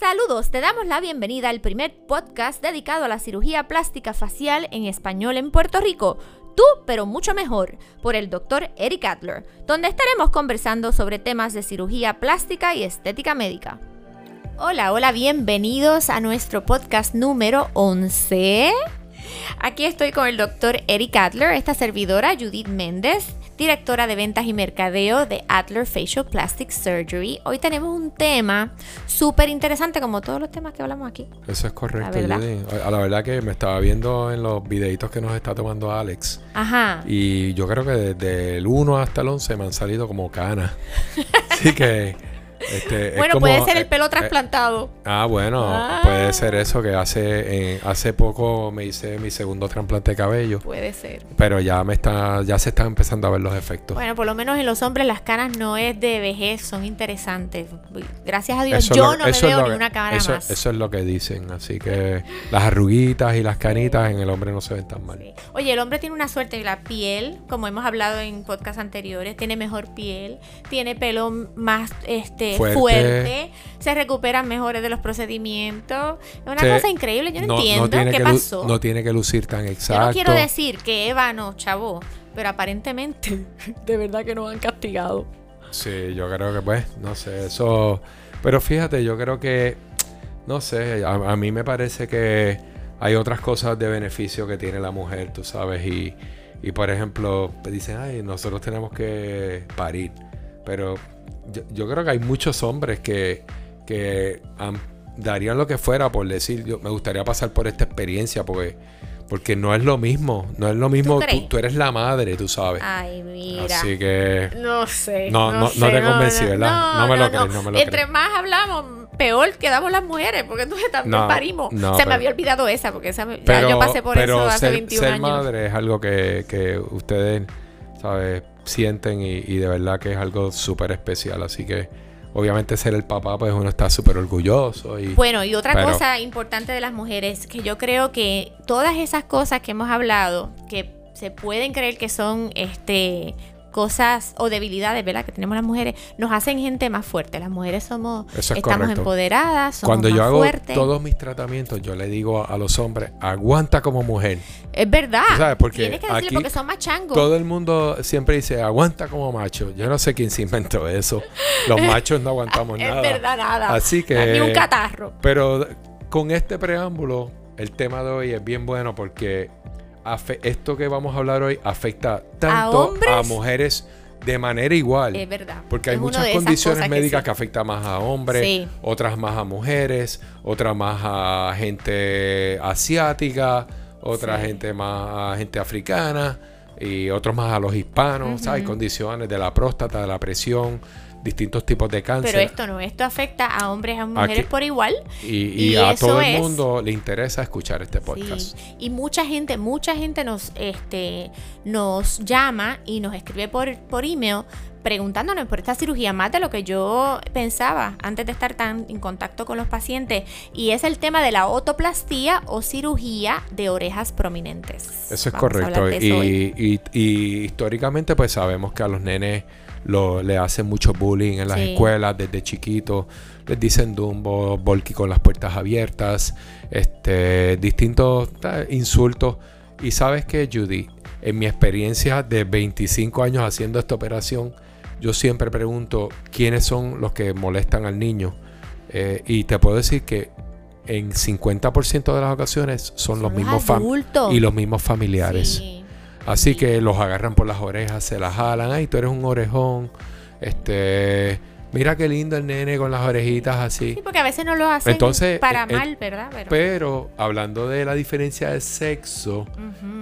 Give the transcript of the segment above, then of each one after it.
Saludos, te damos la bienvenida al primer podcast dedicado a la cirugía plástica facial en español en Puerto Rico. Tú, pero mucho mejor, por el doctor Eric Adler, donde estaremos conversando sobre temas de cirugía plástica y estética médica. Hola, hola, bienvenidos a nuestro podcast número 11. Aquí estoy con el doctor Eric Adler, esta servidora Judith Méndez, directora de ventas y mercadeo de Adler Facial Plastic Surgery. Hoy tenemos un tema súper interesante, como todos los temas que hablamos aquí. Eso es correcto, La. A la verdad que me estaba viendo en los videitos que nos está tomando Alex. Ajá. Y yo creo que desde el 1 hasta el 11 me han salido como canas. Así que. Este, es Bueno, como, puede ser el eh, pelo eh, trasplantado. Ah, bueno, Ah. puede ser eso que hace eh, hace poco me hice mi segundo trasplante de cabello, Puede ser. pero ya me está ya se están empezando a ver los efectos. Bueno, por lo menos en los hombres las canas no es de vejez, son interesantes. Gracias a Dios, Eso yo lo- no me veo ni una eso, más. eso es lo que dicen, así que las arruguitas y las canitas en el hombre no se ven tan mal. Sí. Oye, el hombre tiene una suerte, la piel, como hemos hablado en podcasts anteriores, tiene mejor piel, tiene pelo más este Fuerte. fuerte, se recuperan mejores de los procedimientos. Es una cosa increíble, yo no, entiendo qué que pasó. no tiene que lucir tan yo exacto. no quiero decir que Eva no, chavo, pero aparentemente de verdad que nos han castigado. Sí, yo creo que pues, no sé, eso... Pero fíjate, yo creo que, no sé, a, a mí me parece que hay otras cosas de beneficio que tiene la mujer, tú sabes, y, y por ejemplo, dicen, ay, nosotros tenemos que parir, pero yo, yo creo que hay muchos hombres que, que darían lo que fuera por decir, yo me gustaría pasar por esta experiencia, porque, porque no es lo mismo, no es lo mismo, tú, tú eres la madre, tú sabes. Ay, mira. Así que... No sé. No, no- no sé, te convencí, ¿verdad? No me lo crees, no me lo Entre crees. más hablamos, peor quedamos las mujeres, porque entonces también No, parimos. no, Se pero- me había olvidado esa, porque esa, Pero, yo pasé por pero eso hace ser, 21 ser años. madre es algo que, que ustedes, ¿sabes? Sienten y, y de verdad que es algo súper especial. Así que, obviamente, ser el papá, pues uno está súper orgulloso. Y, Bueno, y otra Pero- cosa importante de las mujeres, que yo creo que todas esas cosas que hemos hablado, que se pueden creer que son este cosas o debilidades, ¿verdad? Que tenemos las mujeres, nos hacen gente más fuerte. Las mujeres somos, es estamos correcto. empoderadas, somos Cuando más yo hago fuertes. todos mis tratamientos, yo le digo a, a los hombres, aguanta como mujer. Es verdad. Sabes, porque Tienes que decirle aquí porque son más changos. Todo el mundo siempre dice, aguanta como macho. Yo no sé quién se inventó eso. Los machos no aguantamos es nada. verdad, nada. Así que... Ni un catarro. Pero con este preámbulo, el tema de hoy es bien bueno porque esto que vamos a hablar hoy afecta tanto a, mujeres de manera igual. Es verdad. Porque hay Es muchas condiciones médicas sí. que, afectan más a hombres, Sí. otras más a mujeres, otras más a gente asiática, otra Sí. gente más a gente africana y otros más a los hispanos. ¿sabes? Ujú. Condiciones de la próstata, de la presión, distintos tipos de cáncer. Pero esto no, esto afecta a hombres y a mujeres Aquí- por igual. y, y y a todo el es- mundo le interesa escuchar este podcast. Sí. Y mucha gente, mucha gente nos, este, nos llama y nos escribe por, por email preguntándonos por esta cirugía más de lo que yo pensaba antes de estar tan en contacto con los pacientes y es el tema de la otoplastía o cirugía de orejas prominentes. Eso es Vamos correcto. y- y históricamente pues sabemos que a los nenes lo, le hacen mucho bullying en las Sí. escuelas desde chiquitos. Les dicen Dumbo, Volky con las puertas abiertas, este, distintos insultos. Y sabes que Judy, en mi experiencia de 25 años haciendo esta operación, yo siempre pregunto quiénes son los que molestan al niño. Eh, y te puedo decir que en 50% de las ocasiones son, los mismos adultos. y los mismos familiares. Sí. Así Sí. que los agarran por las orejas, se las jalan. Ay, tú eres un orejón. Este, mira qué lindo el nene con las orejitas así. Sí, porque a veces no lo hacen Entonces, para eh, mal, ¿verdad? Pero, Pero hablando de la diferencia de sexo,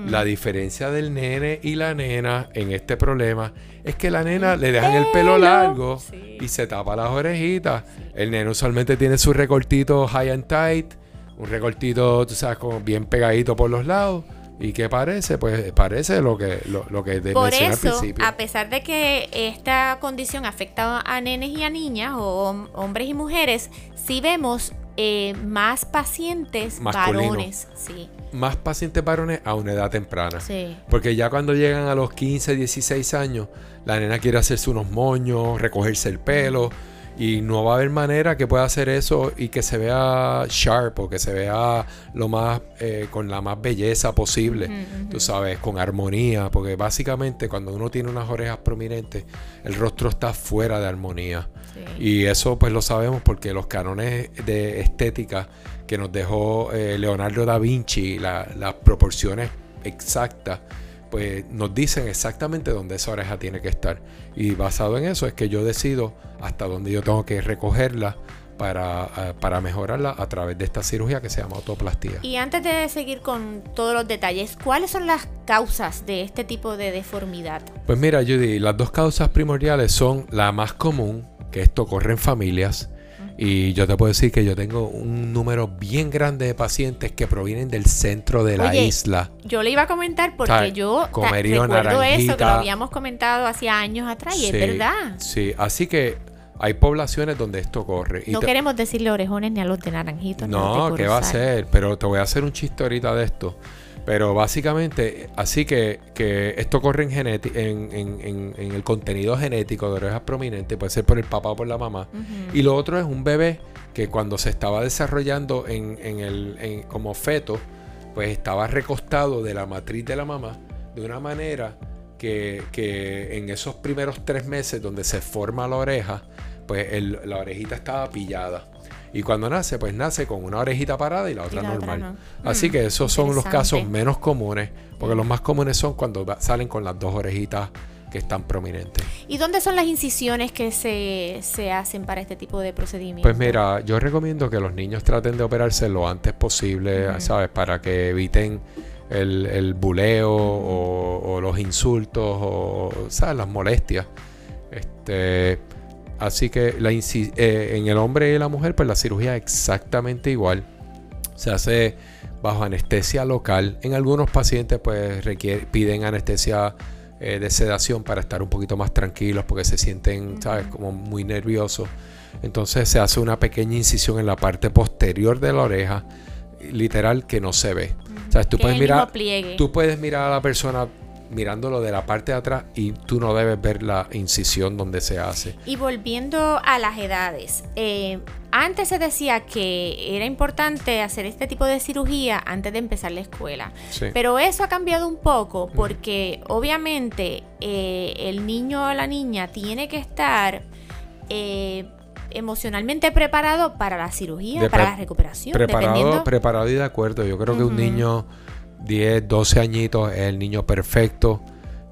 la diferencia del nene y la nena en este problema es que la nena le dejan el pelo largo Sí. y se tapa las orejitas. El nene usualmente tiene su recortito high and tight, un recortito, tú sabes, como bien pegadito por los lados. ¿Y qué parece? Pues parece lo que, lo, lo que te Por mencioné al eso, principio. a pesar de que esta condición afecta a nenes y a niñas, o hom- hombres y mujeres, sí vemos eh, más pacientes Masculino. varones. Sí, Más pacientes varones a una edad temprana. sí. Porque ya cuando llegan a los 15, 16 años, la nena quiere hacerse unos moños, recogerse el pelo. Y no va a haber manera que pueda hacer eso y que se vea sharp o que se vea lo más eh, con la más belleza posible, tú sabes, con armonía, porque básicamente cuando uno tiene unas orejas prominentes, el rostro está fuera de armonía. Y eso pues lo sabemos porque los canones de estética que nos dejó eh, Leonardo da Vinci, las proporciones exactas, pues nos dicen exactamente dónde esa oreja tiene que estar. Y basado en eso es que yo decido hasta dónde yo tengo que recogerla para, eh, para, mejorarla a través de esta cirugía que se llama autoplastía. Y antes de seguir con todos los detalles, ¿cuáles son las causas de este tipo de deformidad? Pues mira, Judy, las dos causas primordiales son la más común, que esto ocurre en familias, y yo te puedo decir que yo tengo un número bien grande de pacientes que provienen del centro de la isla. Yo le iba a comentar porque yo recuerdo eso que lo habíamos comentado hacía años atrás y es verdad. Sí, así que hay poblaciones donde esto ocurre. no queremos decirle orejones ni a los de naranjitos. No, ¿qué va a ser? Pero te voy a hacer un chiste ahorita de esto. Pero básicamente, así que, esto corre en, en, en, el contenido genético de orejas prominentes, puede ser por el papá o por la mamá. Y lo otro es un bebé que cuando se estaba desarrollando en, el, como feto, pues estaba recostado de la matriz de la mamá de una manera que, en esos primeros tres meses donde se forma la oreja, pues la orejita estaba pillada. Y cuando nace, pues nace con una orejita parada y la otra normal. Así que esos son los casos menos comunes, porque los más comunes son cuando salen con las dos orejitas que están prominentes. ¿Y dónde son las incisiones que se, hacen para este tipo de procedimiento? Pues mira, yo recomiendo que los niños traten de operarse lo antes posible, ¿sabes? Para que eviten el, el buleo o, o, los insultos o, ¿sabes? Las molestias. Este Así que la eh, en el hombre y la mujer, pues la cirugía es exactamente igual. Se hace bajo anestesia local. En algunos pacientes, pues piden anestesia eh, de sedación para estar un poquito más tranquilos porque se sienten, ¿sabes?, como muy nerviosos. Entonces se hace una pequeña incisión en la parte posterior de la oreja, literal que no se ve. O sea, tú puedes mirar, tú puedes mirar a la persona mirándolo de la parte de atrás y tú no debes ver la incisión donde se hace. Y volviendo a las edades, eh, antes se decía que era importante hacer este tipo de cirugía antes de empezar la escuela, pero eso ha cambiado un poco porque obviamente eh, el niño o la niña tiene que estar... Eh, emocionalmente preparado para la cirugía, para la recuperación. Preparado, preparado y de acuerdo. Yo creo que un niño 10, 12 añitos, es el niño perfecto.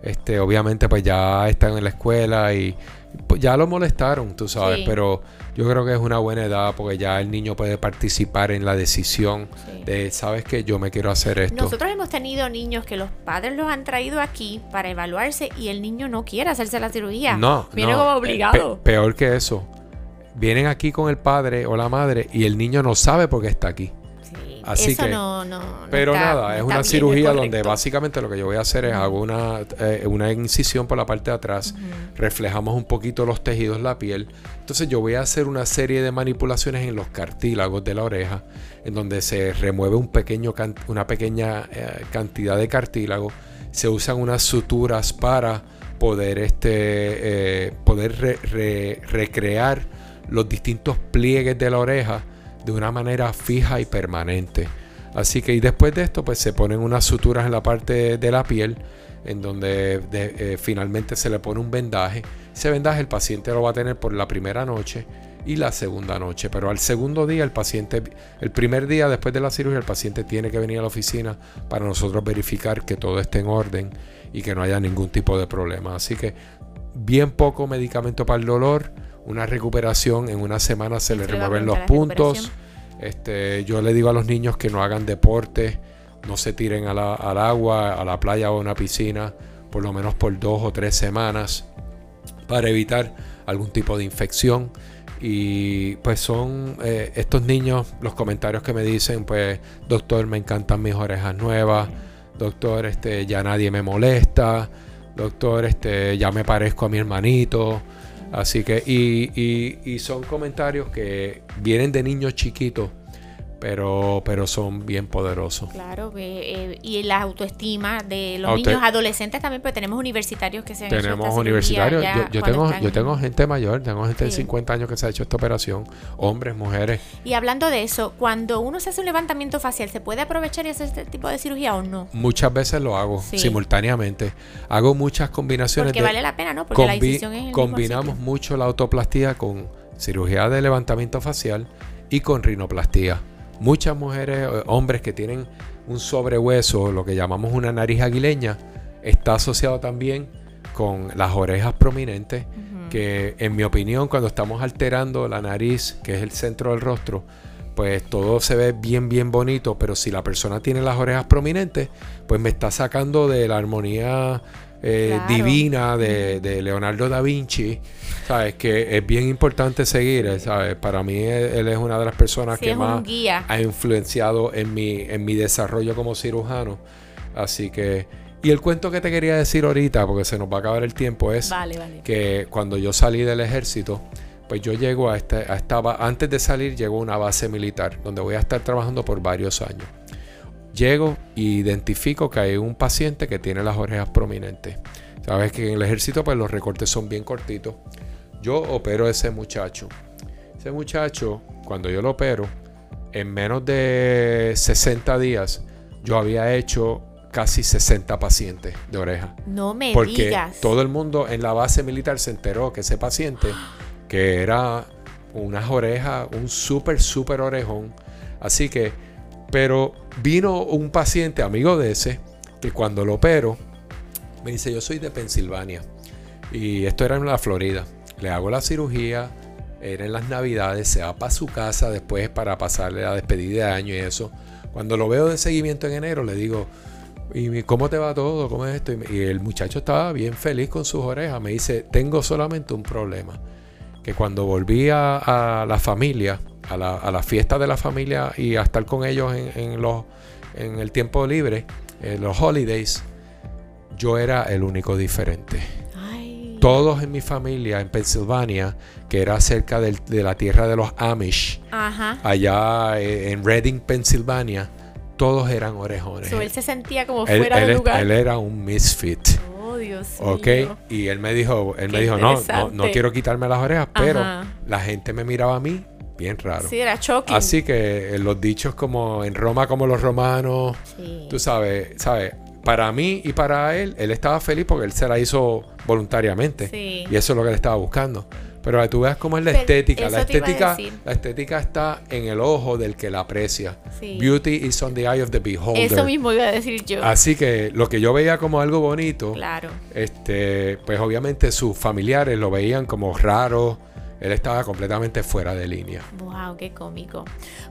Este, obviamente, pues ya están en la escuela y pues ya lo molestaron, tú sabes, pero yo creo que es una buena edad porque ya el niño puede participar en la decisión de, sabes que yo me quiero hacer esto. Nosotros hemos tenido niños que los padres los han traído aquí para evaluarse y el niño no quiere hacerse la cirugía. No, viene como obligado. peor que eso. Vienen aquí con el padre o la madre y el niño no sabe por qué está aquí. Así que, no, pero nada, es una cirugía donde básicamente lo que yo voy a hacer es hago una, eh, una incisión por la parte de atrás, reflejamos un poquito los tejidos, la piel. Entonces yo voy a hacer una serie de manipulaciones en los cartílagos de la oreja, en donde se remueve un pequeño, una pequeña eh, cantidad de cartílago, se usan unas suturas para poder, este, eh, poder recrear los distintos pliegues de la oreja de una manera fija y permanente. Así que y después de esto pues se ponen unas suturas en la parte de la piel en donde eh, finalmente se le pone un vendaje. Ese vendaje el paciente lo va a tener por la primera noche y la segunda noche, pero al segundo día el paciente, el primer día después de la cirugía el paciente tiene que venir a la oficina para nosotros verificar que todo esté en orden y que no haya ningún tipo de problema. Así que bien poco medicamento para el dolor una recuperación, en una semana se le remueven los puntos. Este, yo le digo a los niños que no hagan deporte, no se tiren al agua, a la playa o a una piscina, por lo menos por dos o tres semanas, para evitar algún tipo de infección. Y pues son eh, estos niños, los comentarios que me dicen, pues, doctor, me encantan mis orejas nuevas, doctor, este, ya nadie me molesta, doctor, este, ya me parezco a mi hermanito. Así que, y, y, son comentarios que vienen de niños chiquitos, pero, pero son bien poderosos. Claro, eh, eh, y la autoestima de los Auto- niños adolescentes también, pero tenemos universitarios que se han hecho Tenemos esta universitarios, yo, yo tengo, están yo en- tengo gente mayor, tengo gente de Sí. 50 años que se ha hecho esta operación, hombres, mujeres. Y hablando de eso, cuando uno se hace un levantamiento facial, ¿se puede aprovechar y hacer este tipo de cirugía o no? Muchas veces lo hago Sí. simultáneamente. Hago muchas combinaciones Porque de vale la pena, ¿no? Porque la incisión es el combinamos mucho la autoplastía con cirugía de levantamiento facial y con rinoplastía. Muchas mujeres, eh, hombres que tienen un sobrehueso, lo que llamamos una nariz aguileña, está asociado también con las orejas prominentes, que en mi opinión cuando estamos alterando la nariz, que es el centro del rostro, pues todo se ve bien, bien bonito, pero si la persona tiene las orejas prominentes, pues me está sacando de la armonía eh, Claro. divina de, de Leonardo da Vinci, ¿sabes? Que es bien importante seguir, eh, ¿sabes? Para mí él, él es una de las personas Sí, que más guía. ha influenciado en mi, en mi desarrollo como cirujano. Así que... Y el cuento que te quería decir ahorita, porque se nos va a acabar el tiempo, es Vale, vale. que cuando yo salí del ejército, pues yo llego a, este, a esta ba- antes de salir llego a una base militar donde voy a estar trabajando por varios años. Llego e identifico que hay un paciente que tiene las orejas prominentes. Sabes que en el ejército pues los recortes son bien cortitos. Yo opero a ese muchacho. Ese muchacho, cuando yo lo opero, en menos de 60 días, yo había hecho casi 60 pacientes de oreja. No me Porque digas. todo el mundo en la base militar se enteró que ese paciente, que era unas orejas, un súper, súper orejón. Así que, pero vino un paciente, amigo de ese, que cuando lo opero, me dice, yo soy de Pensilvania. Y esto era en la Florida. Le hago la cirugía, era en las navidades, se va para su casa después para pasarle la despedida de año y eso. Cuando lo veo de seguimiento en enero, le digo, ¿y cómo te va todo? ¿Cómo es esto? Y, el muchacho estaba bien feliz con sus orejas. Me dice, tengo solamente un problema. Que cuando volví a la familia, a la, a la fiesta de la familia y a estar con ellos en, en los, en el tiempo libre, en los holidays, yo era el único diferente Ay. todos en mi familia en Pensilvania, que era cerca del- de la tierra de los Amish, Ajá. allá eh, en Reading, Pensilvania, todos eran orejones. So, él se sentía como Él- fuera él de lugar. él era un misfit. oh, Dios ¿Ok? mío. Y él me dijo, él me dijo, no, no, no quiero quitarme las orejas, pero la gente me miraba a mí bien raro. Sí, era shocking. Así que eh, los dichos como en Roma como los romanos, Sí. tú sabes, sabes, para mí y para él, él estaba feliz porque él se la hizo voluntariamente. Sí. Y eso es lo que él estaba buscando. Pero tú veas cómo es la Pero estética. La estética, la estética está en el ojo del que la aprecia. Sí. Beauty is on the eye of the beholder. Eso mismo iba a decir yo. Así que lo que yo veía como algo bonito, Claro. este, pues obviamente sus familiares lo veían como raro. Él estaba completamente fuera de línea. Wow, qué cómico.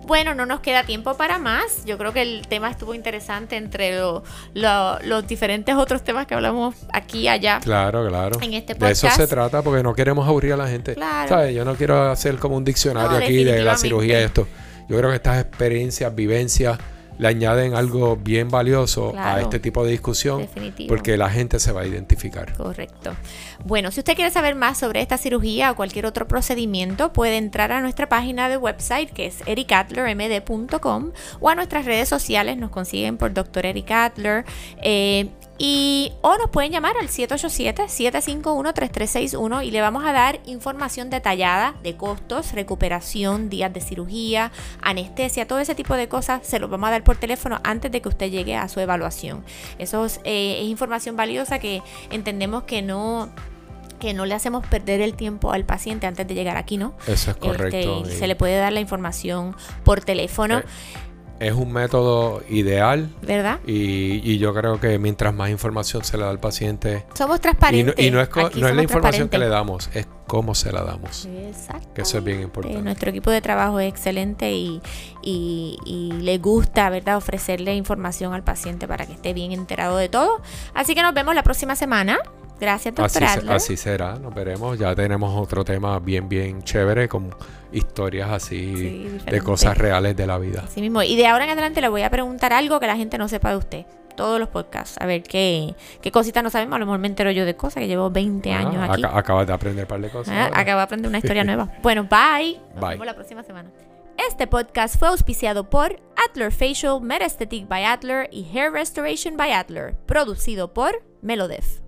Bueno, no nos queda tiempo para más. Yo creo que el tema estuvo interesante entre lo- lo- los diferentes otros temas que hablamos aquí y allá. Claro, claro. En este de eso podcast. se trata porque no queremos aburrir a la gente. Claro. ¿Sabes? Yo no quiero hacer como un diccionario No, aquí de la cirugía y esto. Yo creo que estas experiencias, vivencias, le añaden algo bien valioso a este tipo de discusión Definitivo. porque la gente se va a identificar. Correcto. Bueno, si usted quiere saber más sobre esta cirugía o cualquier otro procedimiento, puede entrar a nuestra página de website que es ericadlermd.com o a nuestras redes sociales, nos consiguen por Dr. Eric Adler. eh, y, o nos pueden llamar al 787-751-3361 y le vamos a dar información detallada de costos, recuperación, días de cirugía, anestesia, todo ese tipo de cosas se los vamos a dar por teléfono antes de que usted llegue a su evaluación. Eso es, eh, es información valiosa que entendemos que no que no le hacemos perder el tiempo al paciente antes de llegar aquí, ¿no? Eso es correcto. Este, y se le puede dar la información por teléfono, Eh, Es un método ideal ¿verdad? y, y yo creo que mientras más información se le da al paciente, Somos y no, transparentes. y no es, aquí no es la información que le damos, es cómo se la damos. Exacto. Que eso es bien importante. nuestro equipo de trabajo es excelente y, y, y le gusta, ¿verdad?, ofrecerle información al paciente para que esté bien enterado de todo. Así que nos vemos la próxima semana. Gracias, doctor Así, Adler. así será, nos veremos. Ya tenemos otro tema bien, bien chévere con historias así Sí, de cosas reales de la vida. Así mismo. Y de ahora en adelante le voy a preguntar algo que la gente no sepa de usted. Todos los podcasts. A ver qué, qué cositas no sabemos. A lo mejor me entero yo de cosas que llevo 20 Ah, años aquí. aca- acabas de aprender un par de cosas. Ah. Acabo de aprender una historia nueva. Bueno, bye. Nos Bye. vemos la próxima semana. Este podcast fue auspiciado por Adler Facial, Metaesthetic by Adler y Hair Restoration by Adler, producido por Melodef.